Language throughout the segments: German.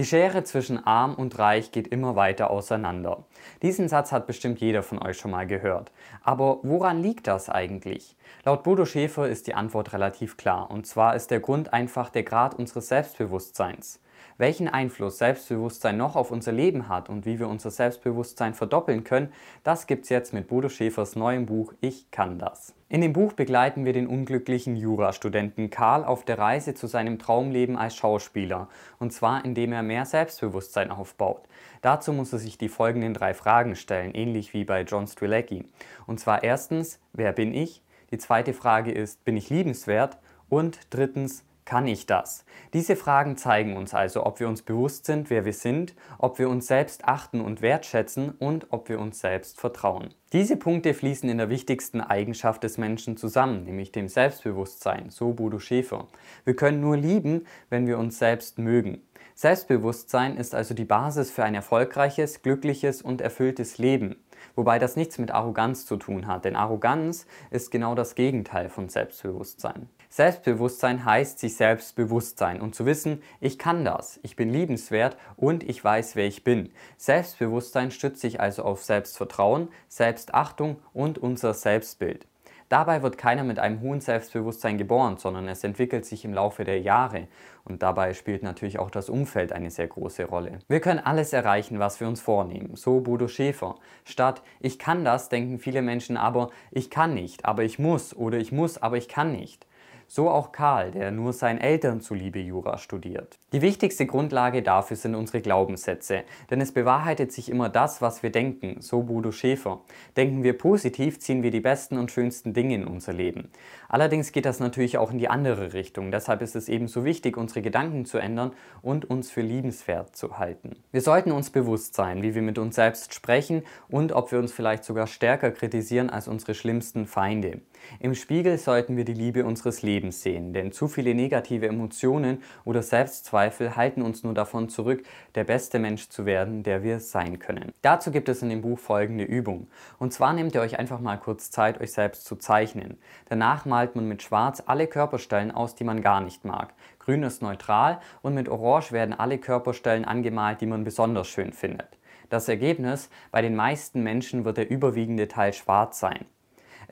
Die Schere zwischen arm und reich geht immer weiter auseinander. Diesen Satz hat bestimmt jeder von euch schon mal gehört. Aber woran liegt das eigentlich? Laut Bodo Schäfer ist die Antwort relativ klar. Und zwar ist der Grund einfach der Grad unseres Selbstbewusstseins. Welchen Einfluss Selbstbewusstsein noch auf unser Leben hat und wie wir unser Selbstbewusstsein verdoppeln können, das gibt's jetzt mit Bodo Schäfers neuem Buch Ich kann das. In dem Buch begleiten wir den unglücklichen Jurastudenten Karl auf der Reise zu seinem Traumleben als Schauspieler, und zwar indem er mehr Selbstbewusstsein aufbaut. Dazu muss er sich die folgenden drei Fragen stellen, ähnlich wie bei John Strelacki. Und zwar erstens, wer bin ich? Die zweite Frage ist, bin ich liebenswert? Und drittens, kann ich das? Diese Fragen zeigen uns also, ob wir uns bewusst sind, wer wir sind, ob wir uns selbst achten und wertschätzen und ob wir uns selbst vertrauen. Diese Punkte fließen in der wichtigsten Eigenschaft des Menschen zusammen, nämlich dem Selbstbewusstsein, so Bodo Schäfer. Wir können nur lieben, wenn wir uns selbst mögen. Selbstbewusstsein ist also die Basis für ein erfolgreiches, glückliches und erfülltes Leben. Wobei das nichts mit Arroganz zu tun hat, denn Arroganz ist genau das Gegenteil von Selbstbewusstsein. Selbstbewusstsein heißt sich selbst bewusst sein und zu wissen, ich kann das, ich bin liebenswert und ich weiß, wer ich bin. Selbstbewusstsein stützt sich also auf Selbstvertrauen, Selbstachtung und unser Selbstbild. Dabei wird keiner mit einem hohen Selbstbewusstsein geboren, sondern es entwickelt sich im Laufe der Jahre. Und dabei spielt natürlich auch das Umfeld eine sehr große Rolle. Wir können alles erreichen, was wir uns vornehmen. So Bodo Schäfer. Statt ich kann das, denken viele Menschen aber ich kann nicht, aber ich muss oder ich muss, aber ich kann nicht. So auch Karl, der nur seinen Eltern zuliebe Jura studiert. Die wichtigste Grundlage dafür sind unsere Glaubenssätze, denn es bewahrheitet sich immer das, was wir denken, so Bodo Schäfer. Denken wir positiv, ziehen wir die besten und schönsten Dinge in unser Leben. Allerdings geht das natürlich auch in die andere Richtung, deshalb ist es ebenso wichtig, unsere Gedanken zu ändern und uns für liebenswert zu halten. Wir sollten uns bewusst sein, wie wir mit uns selbst sprechen und ob wir uns vielleicht sogar stärker kritisieren als unsere schlimmsten Feinde. Im Spiegel sollten wir die Liebe unseres Lebens sehen, denn zu viele negative Emotionen oder Selbstzweifel halten uns nur davon zurück, der beste Mensch zu werden, der wir sein können. Dazu gibt es in dem Buch folgende Übung. Und zwar nehmt ihr euch einfach mal kurz Zeit, euch selbst zu zeichnen. Danach malt man mit Schwarz alle Körperstellen aus, die man gar nicht mag. Grün ist neutral und mit Orange werden alle Körperstellen angemalt, die man besonders schön findet. Das Ergebnis, bei den meisten Menschen wird der überwiegende Teil schwarz sein.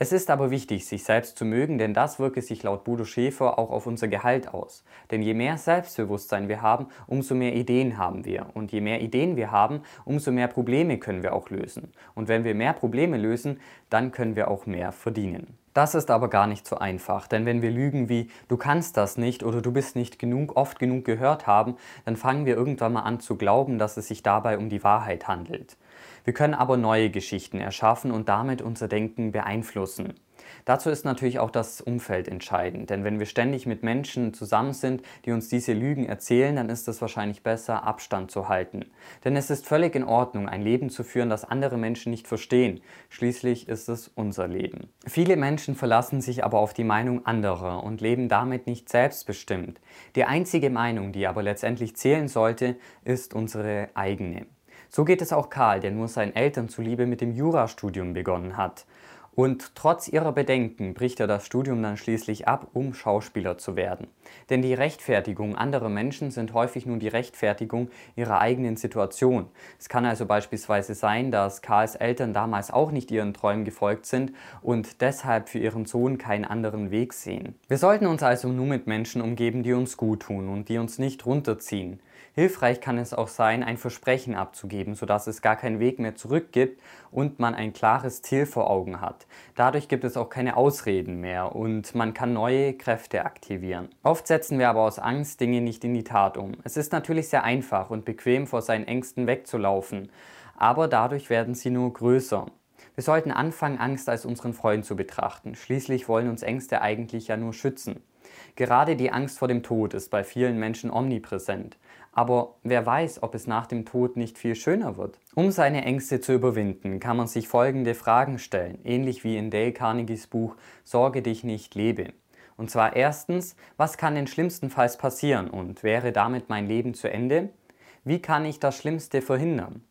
Es ist aber wichtig, sich selbst zu mögen, denn das wirke sich laut Bodo Schäfer auch auf unser Gehalt aus. Denn je mehr Selbstbewusstsein wir haben, umso mehr Ideen haben wir. Und je mehr Ideen wir haben, umso mehr Probleme können wir auch lösen. Und wenn wir mehr Probleme lösen, dann können wir auch mehr verdienen. Das ist aber gar nicht so einfach, denn wenn wir Lügen wie du kannst das nicht oder du bist nicht genug oft genug gehört haben, dann fangen wir irgendwann mal an zu glauben, dass es sich dabei um die Wahrheit handelt. Wir können aber neue Geschichten erschaffen und damit unser Denken beeinflussen. Dazu ist natürlich auch das Umfeld entscheidend, denn wenn wir ständig mit Menschen zusammen sind, die uns diese Lügen erzählen, dann ist es wahrscheinlich besser, Abstand zu halten. Denn es ist völlig in Ordnung, ein Leben zu führen, das andere Menschen nicht verstehen. Schließlich ist es unser Leben. Viele Menschen verlassen sich aber auf die Meinung anderer und leben damit nicht selbstbestimmt. Die einzige Meinung, die aber letztendlich zählen sollte, ist unsere eigene. So geht es auch Karl, der nur seinen Eltern zuliebe mit dem Jurastudium begonnen hat. Und trotz ihrer Bedenken bricht er das Studium dann schließlich ab, um Schauspieler zu werden. Denn die Rechtfertigung anderer Menschen sind häufig nur die Rechtfertigung ihrer eigenen Situation. Es kann also beispielsweise sein, dass Karls Eltern damals auch nicht ihren Träumen gefolgt sind und deshalb für ihren Sohn keinen anderen Weg sehen. Wir sollten uns also nur mit Menschen umgeben, die uns gut tun und die uns nicht runterziehen. Hilfreich kann es auch sein, ein Versprechen abzugeben, sodass es gar keinen Weg mehr zurück gibt und man ein klares Ziel vor Augen hat. Dadurch gibt es auch keine Ausreden mehr und man kann neue Kräfte aktivieren. Oft setzen wir aber aus Angst Dinge nicht in die Tat um. Es ist natürlich sehr einfach und bequem vor seinen Ängsten wegzulaufen, aber dadurch werden sie nur größer. Wir sollten anfangen, Angst als unseren Freund zu betrachten. Schließlich wollen uns Ängste eigentlich ja nur schützen. Gerade die Angst vor dem Tod ist bei vielen Menschen omnipräsent. Aber wer weiß, ob es nach dem Tod nicht viel schöner wird. Um seine Ängste zu überwinden, kann man sich folgende Fragen stellen, ähnlich wie in Dale Carnegies Buch Sorge dich nicht, lebe. Und zwar erstens, was kann denn schlimmstenfalls passieren und wäre damit mein Leben zu Ende? Wie kann ich das Schlimmste verhindern?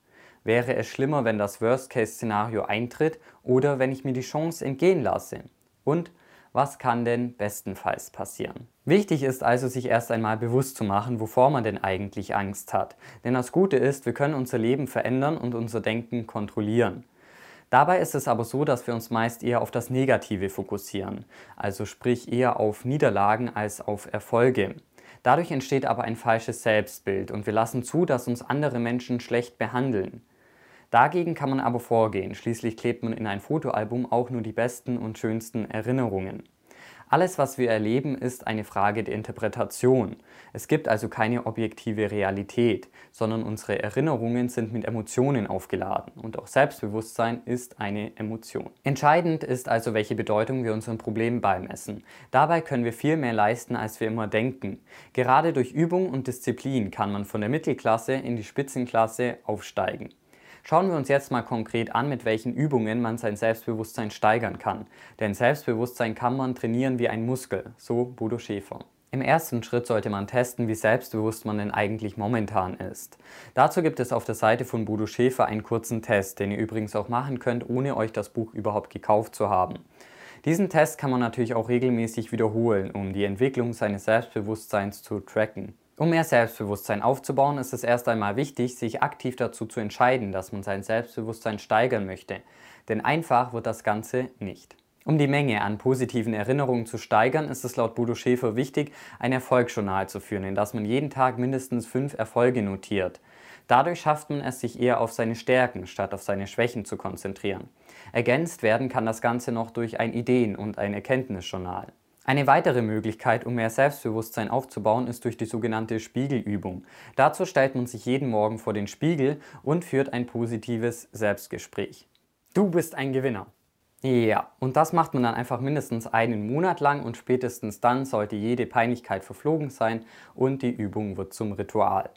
Wäre es schlimmer, wenn das Worst-Case-Szenario eintritt oder wenn ich mir die Chance entgehen lasse? Und Was kann denn bestenfalls passieren? Wichtig ist also, sich erst einmal bewusst zu machen, wovor man denn eigentlich Angst hat. Denn das Gute ist, wir können unser Leben verändern und unser Denken kontrollieren. Dabei ist es aber so, dass wir uns meist eher auf das Negative fokussieren, also sprich eher auf Niederlagen als auf Erfolge. Dadurch entsteht aber ein falsches Selbstbild und wir lassen zu, dass uns andere Menschen schlecht behandeln. Dagegen kann man aber vorgehen, schließlich klebt man in ein Fotoalbum auch nur die besten und schönsten Erinnerungen. Alles, was wir erleben, ist eine Frage der Interpretation. Es gibt also keine objektive Realität, sondern unsere Erinnerungen sind mit Emotionen aufgeladen und auch Selbstbewusstsein ist eine Emotion. Entscheidend ist also, welche Bedeutung wir unseren Problemen beimessen. Dabei können wir viel mehr leisten, als wir immer denken. Gerade durch Übung und Disziplin kann man von der Mittelklasse in die Spitzenklasse aufsteigen. Schauen wir uns jetzt mal konkret an, mit welchen Übungen man sein Selbstbewusstsein steigern kann. Denn Selbstbewusstsein kann man trainieren wie ein Muskel, so Bodo Schäfer. Im ersten Schritt sollte man testen, wie selbstbewusst man denn eigentlich momentan ist. Dazu gibt es auf der Seite von Bodo Schäfer einen kurzen Test, den ihr übrigens auch machen könnt, ohne euch das Buch überhaupt gekauft zu haben. Diesen Test kann man natürlich auch regelmäßig wiederholen, um die Entwicklung seines Selbstbewusstseins zu tracken. Um mehr Selbstbewusstsein aufzubauen, ist es erst einmal wichtig, sich aktiv dazu zu entscheiden, dass man sein Selbstbewusstsein steigern möchte. Denn einfach wird das Ganze nicht. Um die Menge an positiven Erinnerungen zu steigern, ist es laut Bodo Schäfer wichtig, ein Erfolgsjournal zu führen, in das man jeden Tag mindestens fünf Erfolge notiert. Dadurch schafft man es, sich eher auf seine Stärken statt auf seine Schwächen zu konzentrieren. Ergänzt werden kann das Ganze noch durch ein Ideen- und ein Erkenntnisjournal. Eine weitere Möglichkeit, um mehr Selbstbewusstsein aufzubauen, ist durch die sogenannte Spiegelübung. Dazu stellt man sich jeden Morgen vor den Spiegel und führt ein positives Selbstgespräch. Du bist ein Gewinner. Ja, und das macht man dann einfach mindestens einen Monat lang und spätestens dann sollte jede Peinlichkeit verflogen sein und die Übung wird zum Ritual.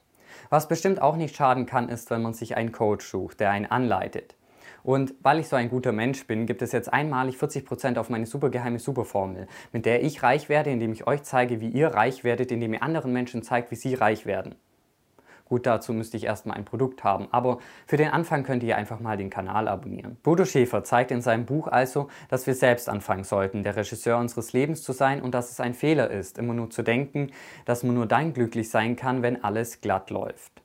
Was bestimmt auch nicht schaden kann, ist, wenn man sich einen Coach sucht, der einen anleitet. Und weil ich so ein guter Mensch bin, gibt es jetzt einmalig 40% auf meine supergeheime Superformel, mit der ich reich werde, indem ich euch zeige, wie ihr reich werdet, indem ihr anderen Menschen zeigt, wie sie reich werden. Gut, dazu müsste ich erstmal ein Produkt haben, aber für den Anfang könnt ihr einfach mal den Kanal abonnieren. Bodo Schäfer zeigt in seinem Buch also, dass wir selbst anfangen sollten, der Regisseur unseres Lebens zu sein und dass es ein Fehler ist, immer nur zu denken, dass man nur dann glücklich sein kann, wenn alles glatt läuft.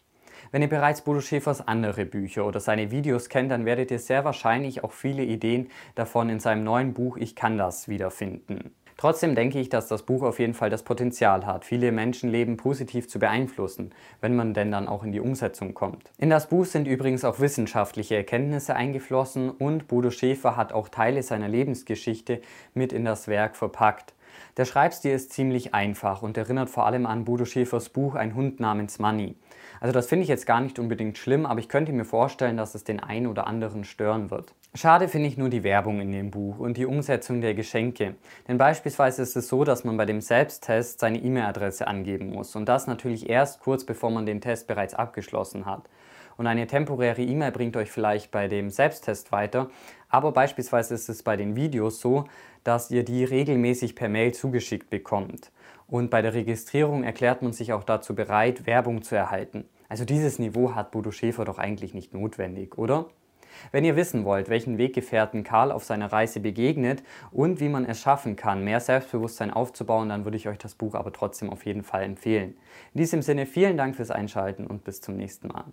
Wenn ihr bereits Bodo Schäfers andere Bücher oder seine Videos kennt, dann werdet ihr sehr wahrscheinlich auch viele Ideen davon in seinem neuen Buch Ich kann das wiederfinden. Trotzdem denke ich, dass das Buch auf jeden Fall das Potenzial hat, viele Menschenleben positiv zu beeinflussen, wenn man denn dann auch in die Umsetzung kommt. In das Buch sind übrigens auch wissenschaftliche Erkenntnisse eingeflossen und Bodo Schäfer hat auch Teile seiner Lebensgeschichte mit in das Werk verpackt. Der Schreibstil ist ziemlich einfach und erinnert vor allem an Bodo Schäfers Buch Ein Hund namens Money. Also das finde ich jetzt gar nicht unbedingt schlimm, aber ich könnte mir vorstellen, dass es den einen oder anderen stören wird. Schade finde ich nur die Werbung in dem Buch und die Umsetzung der Geschenke. Denn beispielsweise ist es so, dass man bei dem Selbsttest seine E-Mail-Adresse angeben muss und das natürlich erst kurz bevor man den Test bereits abgeschlossen hat. Und eine temporäre E-Mail bringt euch vielleicht bei dem Selbsttest weiter, aber beispielsweise ist es bei den Videos so, dass ihr die regelmäßig per Mail zugeschickt bekommt. Und bei der Registrierung erklärt man sich auch dazu bereit, Werbung zu erhalten. Also dieses Niveau hat Bodo Schäfer doch eigentlich nicht notwendig, oder? Wenn ihr wissen wollt, welchen Weggefährten Karl auf seiner Reise begegnet und wie man es schaffen kann, mehr Selbstbewusstsein aufzubauen, dann würde ich euch das Buch aber trotzdem auf jeden Fall empfehlen. In diesem Sinne vielen Dank fürs Einschalten und bis zum nächsten Mal.